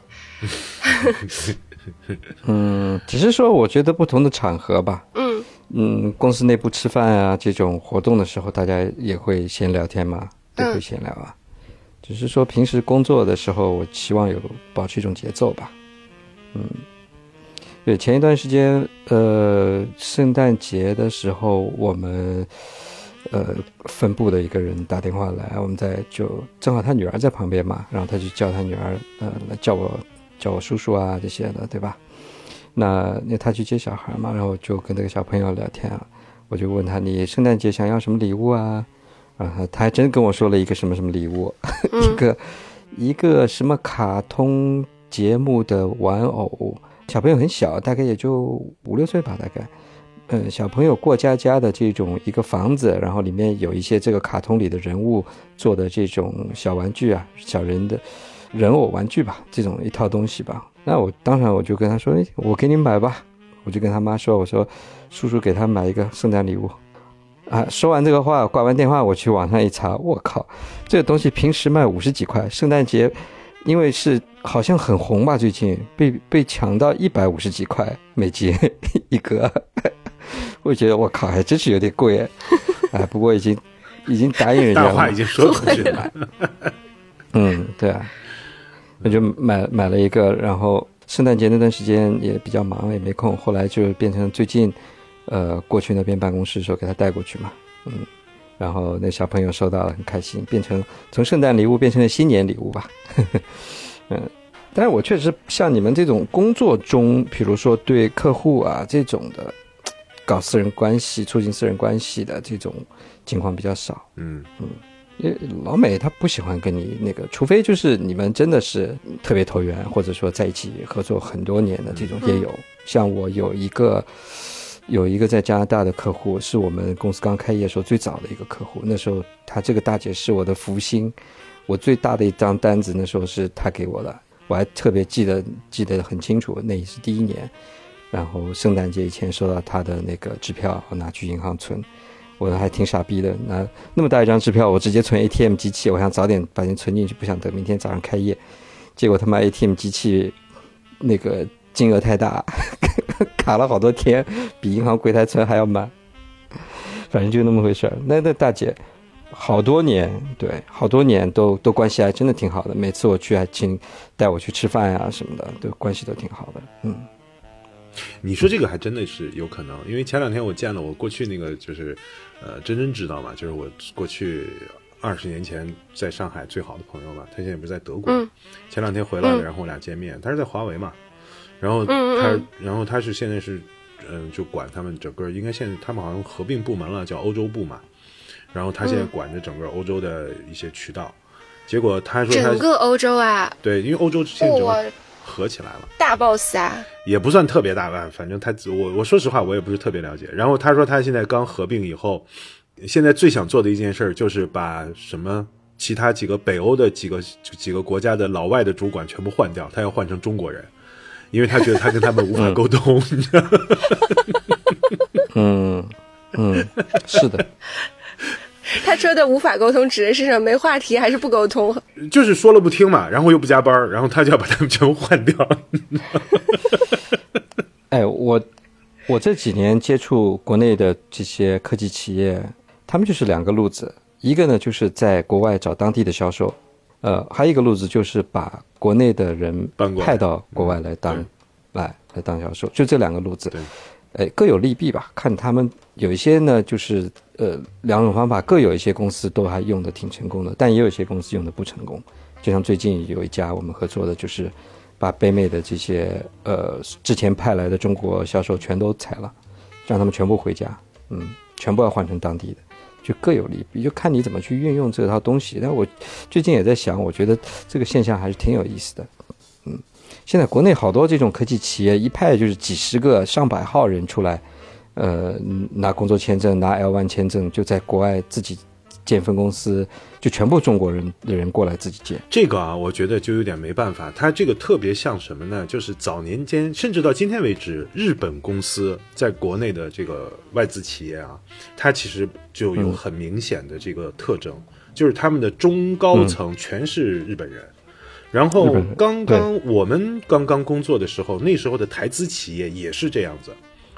嗯，只是说，我觉得不同的场合吧。嗯嗯，公司内部吃饭啊，这种活动的时候，大家也会闲聊天嘛，都会闲聊啊。只是说平时工作的时候，我希望有保持一种节奏吧。嗯，对，前一段时间，呃，圣诞节的时候，我们呃分部的一个人打电话来，我们在就正好他女儿在旁边嘛，然后他就叫他女儿，呃，来叫我。叫我叔叔啊，这些的，对吧？那那他去接小孩嘛，然后就跟那个小朋友聊天啊。我就问他，你圣诞节想要什么礼物啊？然后他还真跟我说了一个什么什么礼物，一个一个什么卡通节目的玩偶。小朋友很小，大概也就五六岁吧，大概。嗯，小朋友过家家的这种一个房子，然后里面有一些这个卡通里的人物做的这种小玩具啊，小人的。人偶玩具吧，这种一套东西吧。那我当然我就跟他说：“哎，我给你买吧。”我就跟他妈说：“我说，叔叔给他买一个圣诞礼物。”啊，说完这个话，挂完电话，我去网上一查，我靠，这个东西平时卖五十几块，圣诞节因为是好像很红吧，最近被被抢到一百五十几块美金 一个，我觉得我靠，还真是有点贵哎。不过已经已经答应人家了。大话已经说出去了。嗯，对啊，我就买买了一个，然后圣诞节那段时间也比较忙，也没空，后来就变成最近，呃，过去那边办公室的时候给他带过去嘛，嗯，然后那小朋友收到了很开心，变成从圣诞礼物变成了新年礼物吧，嗯，但是我确实像你们这种工作中，比如说对客户啊这种的，搞私人关系、促进私人关系的这种情况比较少，嗯嗯因为老美他不喜欢跟你那个，除非就是你们真的是特别投缘，或者说在一起合作很多年的这种也有。像我有一个有一个在加拿大的客户，是我们公司刚开业时候最早的一个客户。那时候他这个大姐是我的福星，我最大的一张单子那时候是他给我的，我还特别记得记得很清楚，那也是第一年。然后圣诞节以前收到他的那个支票，我拿去银行存。我还挺傻逼的，拿那么大一张支票，我直接存 ATM 机器，我想早点把钱存进去，不想等明天早上开业。结果他妈 ATM 机器那个金额太大，卡了好多天，比银行柜台存还要慢。反正就那么回事儿。那那大姐好多年，对，好多年都都关系还真的挺好的。每次我去还请带我去吃饭呀、什么的，都关系都挺好的。嗯。你说这个还真的是有可能，因为前两天我见了我过去那个就是，呃，真真知道嘛，就是我过去二十年前在上海最好的朋友嘛，他现在不是在德国，嗯前两天回来了，嗯然后我俩见面，他是在华为嘛，然后他，嗯然后他是现在是，嗯、就管他们整个，应该现在他们好像合并部门了，叫欧洲部嘛，然后他现在嗯管着整个欧洲的一些渠道，结果他说他整个欧洲啊，对，因为欧洲现在整个，合起来了。大 boss 啊，也不算特别大吧，反正他我我说实话我也不是特别了解。然后他说他现在刚合并以后，现在最想做的一件事儿就是把什么其他几个北欧的几个几个国家的老外的主管全部换掉，他要换成中国人，因为他觉得他跟他们无法沟通。你知道吗嗯嗯，是的，他说的无法沟通指的是什么？没话题还是不沟通？就是说了不听嘛，然后又不加班儿，然后他就要把他们全部换掉。哎，我我这几年接触国内的这些科技企业，他们就是两个路子，一个呢就是在国外找当地的销售，呃，还有一个路子就是把国内的人搬过来派到国外来当对来来当销售，就这两个路子对，哎，各有利弊吧。看他们有一些呢，就是呃两种方法各有一些公司都还用的挺成功的，但也有一些公司用的不成功。就像最近有一家我们合作的，就是把北美的这些呃之前派来的中国销售全都裁了，让他们全部回家，嗯，全部要换成当地的，就各有利弊，就看你怎么去运用这套东西。但我最近也在想，我觉得这个现象还是挺有意思的，嗯，现在国内好多这种科技企业一派就是几十个、上百号人出来，呃，拿工作签证、拿 L one 签证，就在国外自己建分公司，就全部中国人的人过来自己建。这个啊，我觉得就有点没办法。它这个特别像什么呢？就是早年间，甚至到今天为止，日本公司在国内的这个外资企业啊，它其实就有很明显的这个特征，就是他们的中高层全是日本人。然后刚刚我们刚刚工作的时候，那时候的台资企业也是这样子。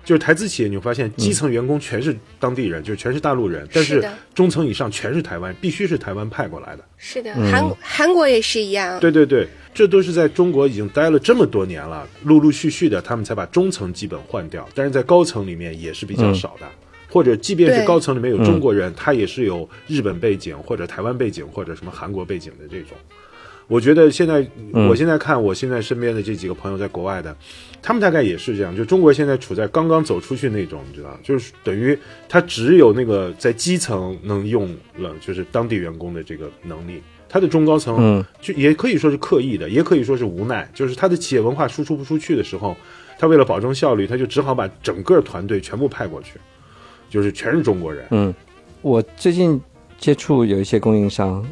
就是台资企业，你会发现基层员工全是当地人，就是全是大陆人，但是中层以上全是台湾，必须是台湾派过来的。是的，韩韩国也是一样。对对对，这都是在中国已经待了这么多年了，陆陆续续的，他们才把中层基本换掉，但是在高层里面也是比较少的。或者即便是高层里面有中国人，他也是有日本背景或者台湾背景或者什么韩国背景的这种。我觉得现在，我现在看我现在身边的这几个朋友在国外的，他们大概也是这样。就中国现在处在刚刚走出去那种，你知道，就是等于他只有那个在基层能用了，就是当地员工的这个能力。他的中高层，嗯，就也可以说是刻意的，也可以说是无奈。就是他的企业文化输出不出去的时候，他为了保证效率，他就只好把整个团队全部派过去，就是全是中国人。嗯，我最近接触有一些供应商，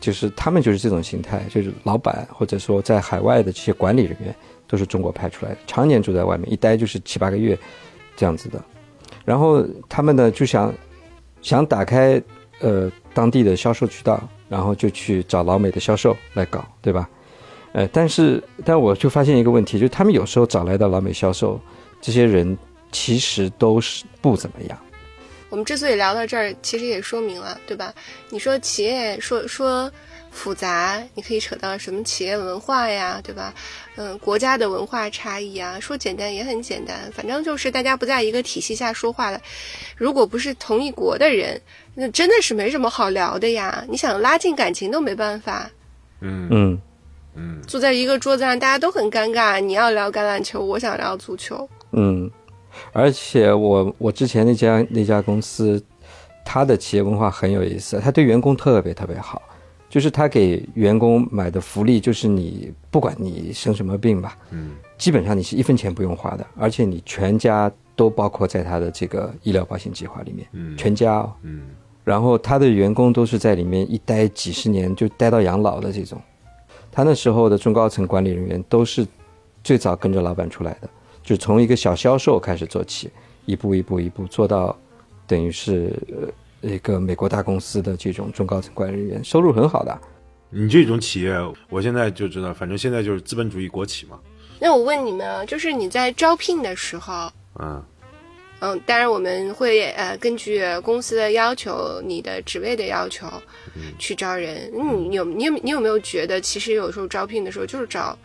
就是他们就是这种形态，就是老板或者说在海外的这些管理人员都是中国派出来的，常年住在外面，一待就是七八个月这样子的。然后他们呢就想想打开呃当地的销售渠道，然后就去找老美的销售来搞，对吧？呃，但是但我就发现一个问题，就是他们有时候找来的老美销售，这些人其实都是不怎么样。我们之所以聊到这儿，其实也说明了，对吧？你说企业说说复杂，你可以扯到什么企业文化呀，对吧？嗯，国家的文化差异啊，说简单也很简单，反正就是大家不在一个体系下说话了。如果不是同一国的人，那真的是没什么好聊的呀。你想拉近感情都没办法，嗯嗯嗯坐在一个桌子上，大家都很尴尬。你要聊橄榄球，我想聊足球。嗯，而且我我之前那家那家公司，他的企业文化很有意思，他对员工特别特别好，就是他给员工买的福利，就是你不管你生什么病吧，嗯基本上你是一分钱不用花的，而且你全家都包括在他的这个医疗保险计划里面，嗯全家哦。嗯然后他的员工都是在里面一待几十年，就待到养老的这种。他那时候的中高层管理人员都是最早跟着老板出来的，就从一个小销售开始做起，一步一步一步做到，等于是呃一个美国大公司的这种中高层管理人员，收入很好的。你这种企业，我现在就知道，反正现在就是资本主义国企嘛。那我问你们啊，就是你在招聘的时候，嗯嗯，当然我们会呃根据公司的要求、你的职位的要求去招人。嗯，你有你有你有没有觉得，其实有时候招聘的时候就是找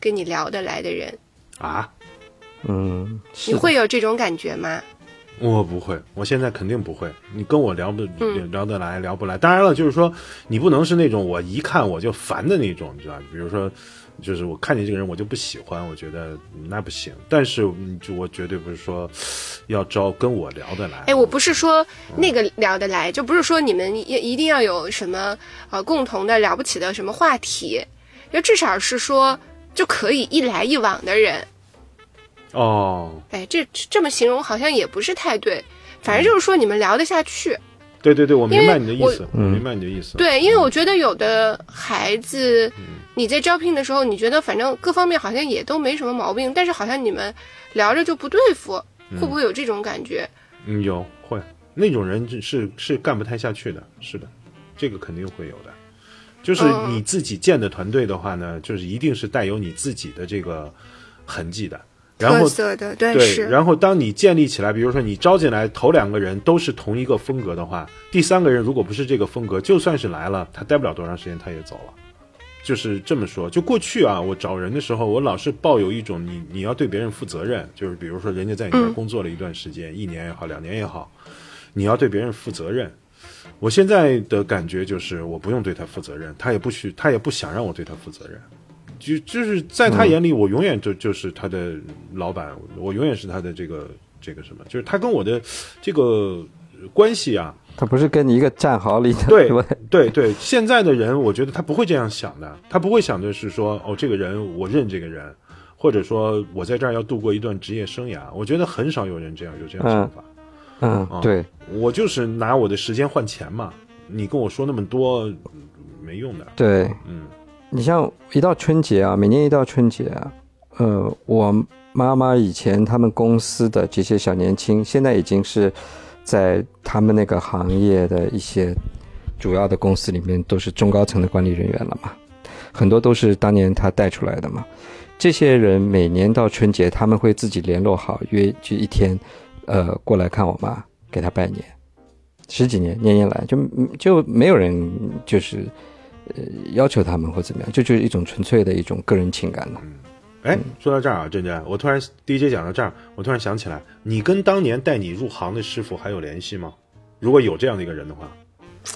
跟你聊得来的人？啊，嗯，你会有这种感觉吗？我不会，我现在肯定不会。你跟我聊不嗯聊得来，聊不来。当然了，就是说你不能是那种我一看我就烦的那种，你知道吧？比如说，就是我看见这个人我就不喜欢，我觉得嗯那不行。但是嗯就我绝对不是说要招跟我聊得来。哎，我不是说那个聊得来，就不是说你们一一定要有什么呃共同的了不起的什么话题，就至少是说就可以一来一往的人。哦，哎，这这么形容好像也不是太对，反正就是说你们聊得下去。对对对，我明白你的意思，我明白你的意思。对，因为我觉得有的孩子，你在招聘的时候，你觉得反正各方面好像也都没什么毛病，但是好像你们聊着就不对付，会不会有这种感觉？嗯，有会那种人是是干不太下去的，是的，这个肯定会有的。就是嗯你自己建的团队的话呢，就是一定是带有你自己的这个痕迹的。然特后色的，对，然后当你建立起来，比如说你招进来头两个人都是同一个风格的话，第三个人如果不是这个风格，就算是来了，他待不了多长时间，他也走了。就是这么说。就过去啊，我找人的时候，我老是抱有一种你你要对别人负责任，就是比如说人家在你这儿嗯工作了一段时间，一年也好，两年也好，你要对别人负责任。我现在的感觉就是，我不用对他负责任，他也不许，他也不想让我对他负责任。就就是在他眼里，我永远就就是他的老板，我永远是他的这个这个什么，就是他跟我的这个关系啊，他不是跟你一个战壕里的，对？对对，现在的人，我觉得他不会这样想的，他不会想的是说，哦，这个人我认这个人，或者说我在这儿要度过一段职业生涯。我觉得很少有人这样有这样想法。嗯，对，我就是拿我的时间换钱嘛，你跟我说那么多嗯没用的。对，嗯你像一到春节啊，每年一到春节啊，呃，我妈妈以前他们公司的这些小年轻，现在已经是在他们那个行业的一些主要的公司里面都是中高层的管理人员了嘛，很多都是当年他带出来的嘛。这些人每年到春节，他们会自己联络好，约就一天，呃，过来看我妈，给她拜年。十几年，年年来，就就没有人就是呃要求他们或怎么样，这就是一种纯粹的一种个人情感了。哎，说到这儿啊，珍珍，我突然 DJ 讲到这儿，我突然想起来，你跟当年带你入行的师傅还有联系吗？如果有这样的一个人的话，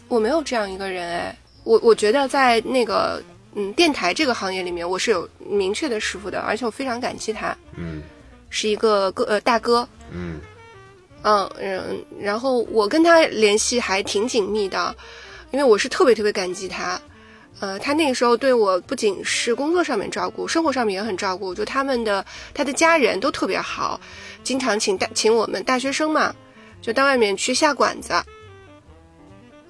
我没有这样一个人哎，我我觉得在那个嗯电台这个行业里面，我是有明确的师傅的，而且我非常感激他，嗯是一个哥呃大哥，嗯嗯嗯，然后我跟他联系还挺紧密的，因为我是特别特别感激他。呃，他那个时候对我不仅是工作上面照顾，生活上面也很照顾。就他们的他的家人都特别好，经常请大请我们大学生嘛，就到外面去下馆子。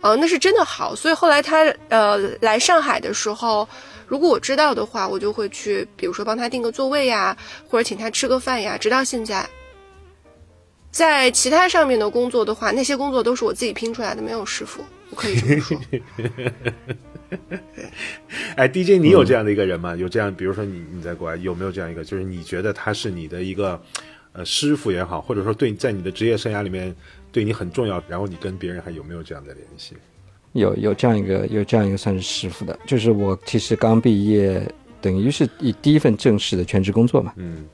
哦、那是真的好。所以后来他呃来上海的时候，如果我知道的话，我就会去，比如说帮他订个座位呀，或者请他吃个饭呀。直到现在，在其他上面的工作的话，那些工作都是我自己拼出来的，没有师傅，我可以这么说。哎，DJ，你有这样的一个人吗？有这样，比如说你你在国外有没有这样一个，就是你觉得他是你的一个呃师傅也好，或者说对在你的职业生涯里面对你很重要，然后你跟别人还有没有这样的联系？有有这样一个有这样一个算是师傅的，就是我其实刚毕业，等于是以第一份正式的全职工作嘛，嗯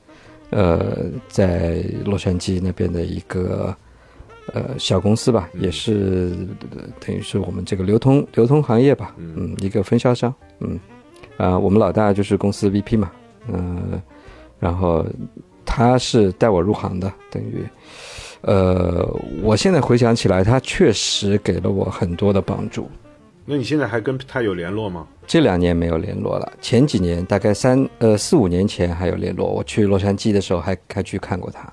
呃，在洛杉矶那边的一个呃小公司吧，嗯也是呃等于是我们这个流通流通行业吧，嗯嗯，一个分销商，嗯，啊、我们老大就是公司 VP 嘛，嗯、然后他是带我入行的，等于，呃，我现在回想起来，他确实给了我很多的帮助。那你现在还跟他有联络吗？这两年没有联络了，前几年大概三呃四五年前还有联络。我去洛杉矶的时候还还去看过他。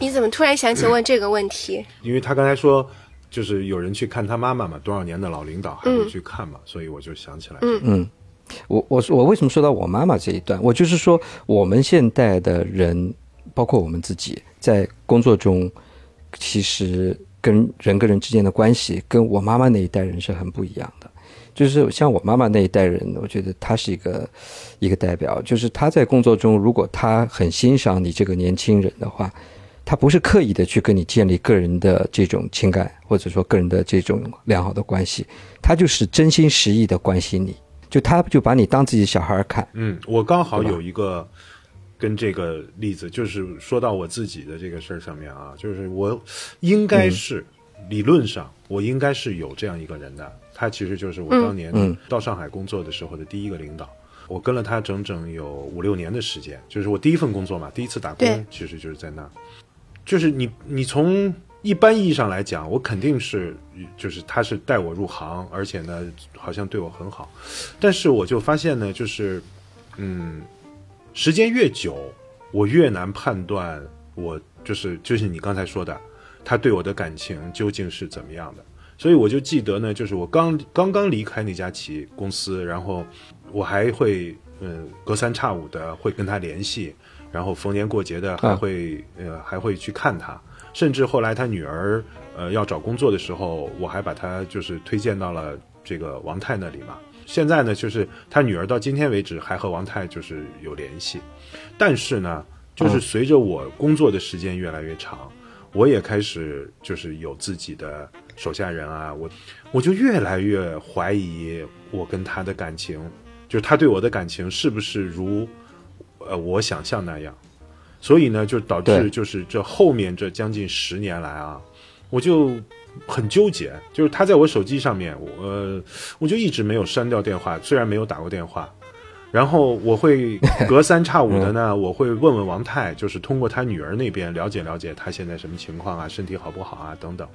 你怎么突然想起问这个问题？因为他刚才说，就是有人去看他妈妈嘛，多少年的老领导还会去看嘛，所以我就想起来。嗯嗯，我我我为什么说到我妈妈这一段？我就是说，我们现代的人，包括我们自己，在工作中，其实跟人跟人之间的关系，跟我妈妈那一代人是很不一样的。就是像我妈妈那一代人，我觉得她是一个一个代表。就是她在工作中，如果她很欣赏你这个年轻人的话，她不是刻意的去跟你建立个人的这种情感，或者说个人的这种良好的关系，他就是真心实意的关心你。就他就把你当自己的小孩儿看。嗯，我刚好有一个跟这个例子，就是说到我自己的这个事儿上面啊，就是我应该是、理论上我应该是有这样一个人的，他其实就是我当年嗯到上海工作的时候的第一个领导。我跟了他整整有五六年的时间，就是我第一份工作嘛，第一次打工，其实就是在那儿。就是你，你从一般意义上来讲，我肯定是，就是他是带我入行，而且呢，好像对我很好。但是我就发现呢，就是，嗯，时间越久，我越难判断我就是就是你刚才说的，他对我的感情究竟是怎么样的。所以我就记得呢，就是我刚刚刚离开那家企业公司，然后我还会嗯隔三差五的会跟他联系，然后逢年过节的还会、呃还会去看他，甚至后来他女儿呃要找工作的时候，我还把他就是推荐到了这个王太那里嘛。现在呢，就是他女儿到今天为止还和王太就是有联系，但是呢，就是随着我工作的时间越来越长，我也开始就是有自己的手下人啊，我我就越来越怀疑我跟他的感情，就是他对我的感情是不是如呃我想象那样，所以呢，就导致就是这后面这将近十年来啊，我就很纠结，就是他在我手机上面，我、呃、我就一直没有删掉电话，虽然没有打过电话。然后我会 隔三差五的呢，我会问问王太，就是通过他女儿那边了解了解他现在什么情况啊，身体好不好啊等等。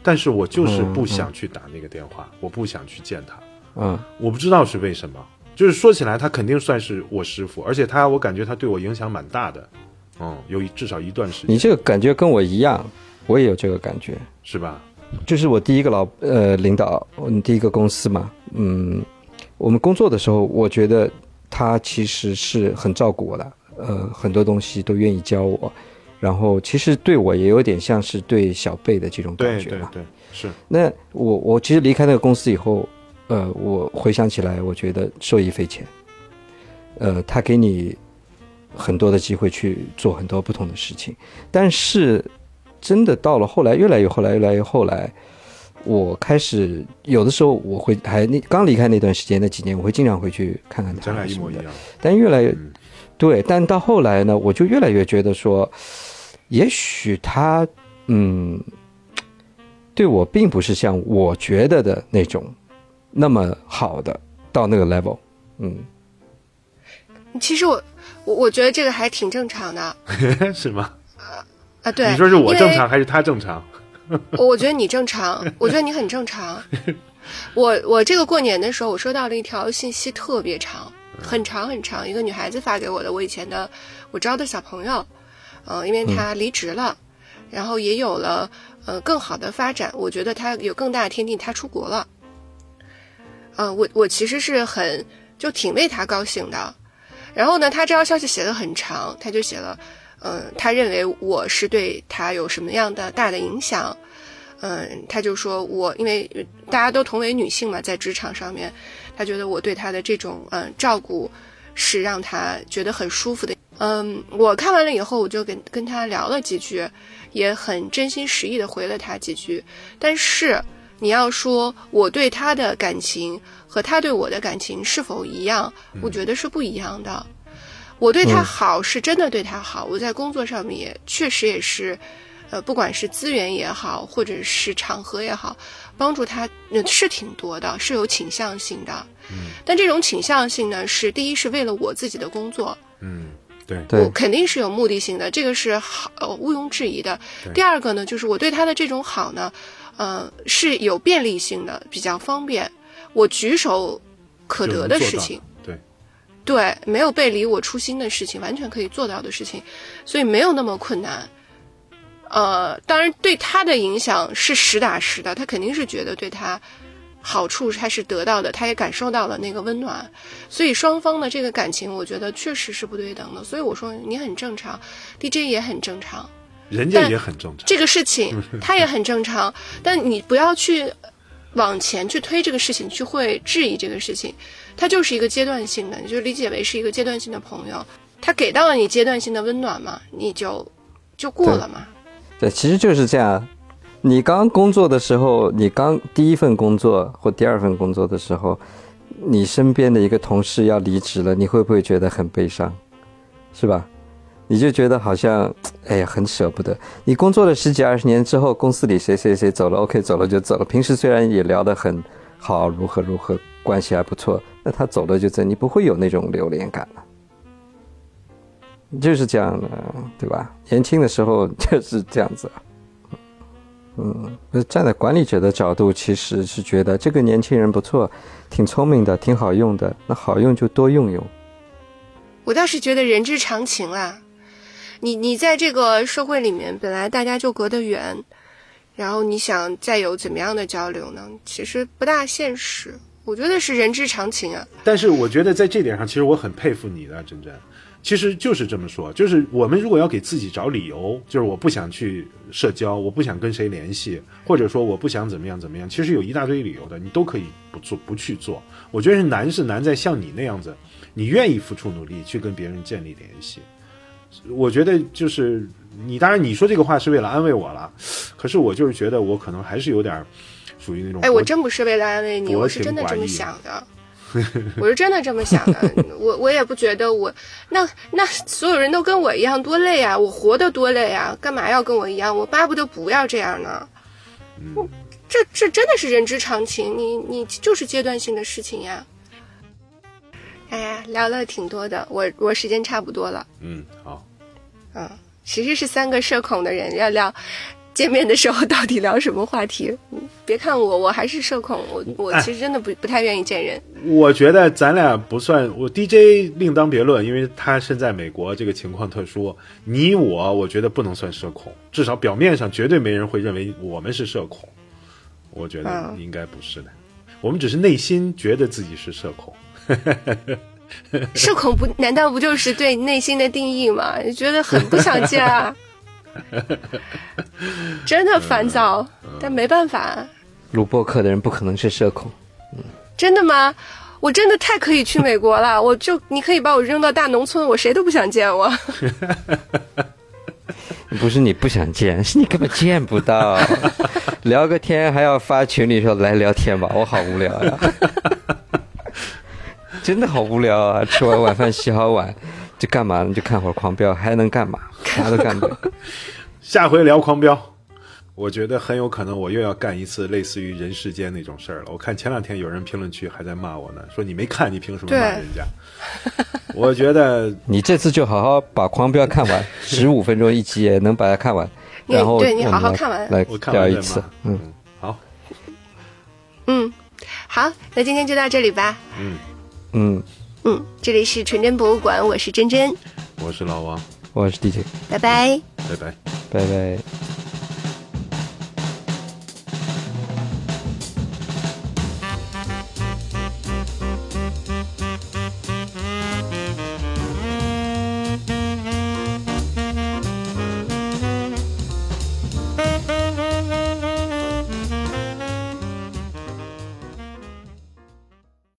但是我就是不想去打那个电话，我不想去见他。嗯，我不知道是为什么，就是说起来，他肯定算是我师傅，而且他我感觉他对我影响蛮大的，嗯，有一至少一段时间，你这个感觉跟我一样，我也有这个感觉。是吧？就是我第一个老呃领导，嗯，第一个公司嘛，嗯，我们工作的时候，我觉得他其实是很照顾我的，呃，很多东西都愿意教我，然后其实对我也有点像是对小辈的这种感觉嘛。对对对，是，那我我其实离开那个公司以后，呃，我回想起来，我觉得受益匪浅。呃，他给你很多的机会去做很多不同的事情，但是真的到了后来，越来越后来，越来越后来，我开始有的时候我会还那刚离开那段时间那几年，我会经常回去看看他咱俩一。模一样，但越来越嗯对，但到后来呢，我就越来越觉得说，也许他嗯，对我并不是像我觉得的那种那么好的到那个 level，嗯，其实我我我觉得这个还挺正常的 是吗？啊。对，你说是我正常还是他正常？我觉得你正常，我觉得你很正常。我我这个过年的时候，我收到了一条信息，特别长，很长很长，一个女孩子发给我的，我以前的我招的小朋友，嗯、因为她离职了，然后也有了呃更好的发展，我觉得她有更大的天地，她出国了。嗯、我我其实是很就挺为她高兴的。然后呢，她这条消息写的很长，她就写了。嗯，他认为我是对他有什么样的大的影响，嗯，他就说我因为大家都同为女性嘛，在职场上面，他觉得我对他的这种嗯照顾是让他觉得很舒服的，嗯，我看完了以后，我就跟跟他聊了几句，也很真心实意的回了他几句。但是你要说我对他的感情和他对我的感情是否一样，我觉得是不一样的。我对他好是真的对他好，我在工作上面也确实也是，呃，不管是资源也好，或者是场合也好，帮助他呃是挺多的，是有倾向性的。嗯。但这种倾向性呢，是第一是为了我自己的工作，嗯，对，我对，肯定是有目的性的，这个是好呃毋庸置疑的。第二个呢，就是我对他的这种好呢，呃，是有便利性的，比较方便，我举手可得的事情。对，对，没有背离我初心的事情，完全可以做到的事情，所以没有那么困难。呃，当然对他的影响是实打实的，他肯定是觉得对他好处他是得到的，他也感受到了那个温暖，所以双方的这个感情，我觉得确实是不对等的。所以我说你很正常，DJ 也很正常，但人家也很正常。这个事情 他也很正常，但你不要去往前去推这个事情，去会质疑这个事情，它就是一个阶段性的，你就理解为是一个阶段性的朋友，他给到了你阶段性的温暖嘛，你就就过了嘛。对，其实就是这样。你刚工作的时候，你刚第一份工作或第二份工作的时候，你身边的一个同事要离职了，你会不会觉得很悲伤？是吧？你就觉得好像，哎呀，很舍不得。你工作了十几二十年之后，公司里谁谁谁走了，OK，走了就走了。平时虽然也聊得很好，如何如何，关系还不错，那他走了就走，你不会有那种留恋感了。就是这样的，对吧？年轻的时候 就是这样子。嗯，站在管理者的角度，其实是觉得这个年轻人不错，挺聪明的，挺好用的。那好用就多用用。我倒是觉得人之常情啦。你你在这个社会里面，本来大家就隔得远，然后你想再有怎么样的交流呢？其实不大现实。我觉得是人之常情啊。但是我觉得在这点上，其实我很佩服你的，真真。其实就是这么说，就是我们如果要给自己找理由，就是我不想去社交，我不想跟谁联系，或者说我不想怎么样怎么样，其实有一大堆理由的，你都可以不做不去做。我觉得是难是难在像你那样子，你愿意付出努力去跟别人建立联系。我觉得就是你，当然你说这个话是为了安慰我了，可是我就是觉得我可能还是有点属于那种哎，我真不是为了安慰你，我是真的这么想的。我是真的这么想的，我我也不觉得我那那所有人都跟我一样多累啊，我活得多累啊，干嘛要跟我一样？我巴不得不要这样呢。嗯这这真的是人之常情，你你就是阶段性的事情呀。哎呀，聊了挺多的，我我时间差不多了，嗯好。嗯，其实是三个社恐的人要聊。见面的时候到底聊什么话题？嗯别看我，我还是社恐，我我其实真的不不太愿意见人。我觉得咱俩不算，我 DJ 另当别论，因为他身在美国，这个情况特殊。你我，我觉得不能算社恐，至少表面上绝对没人会认为我们是社恐。我觉得嗯应该不是的，我们只是内心觉得自己是社恐。社恐不难道不就是对内心的定义吗？觉得很不想见啊，真的烦躁，但没办法，录播客的人不可能是社恐，真的吗？我真的太可以去美国了，我就你可以把我扔到大农村，我谁都不想见我。不是你不想见，是你根本见不到。聊个天还要发群里说来聊天吧，我好无聊呀、真的好无聊啊！吃完晚饭洗好碗，就干嘛呢？就看会儿狂飙，还能干嘛？啥都干不了。下回聊狂飙，我觉得很有可能我又要干一次类似于人世间那种事儿了。我看前两天有人评论区还在骂我呢，说你没看，你凭什么骂人家？我觉得 你这次就好好把狂飙看完，十五分钟一集也能把它看完。然后对你好好看完来我看完再聊一次。。嗯，好，嗯，好，那今天就到这里吧。嗯，嗯，嗯，这里是纯真博物馆，我是真真，我是老王，我是 DJ，拜拜。拜拜。拜拜。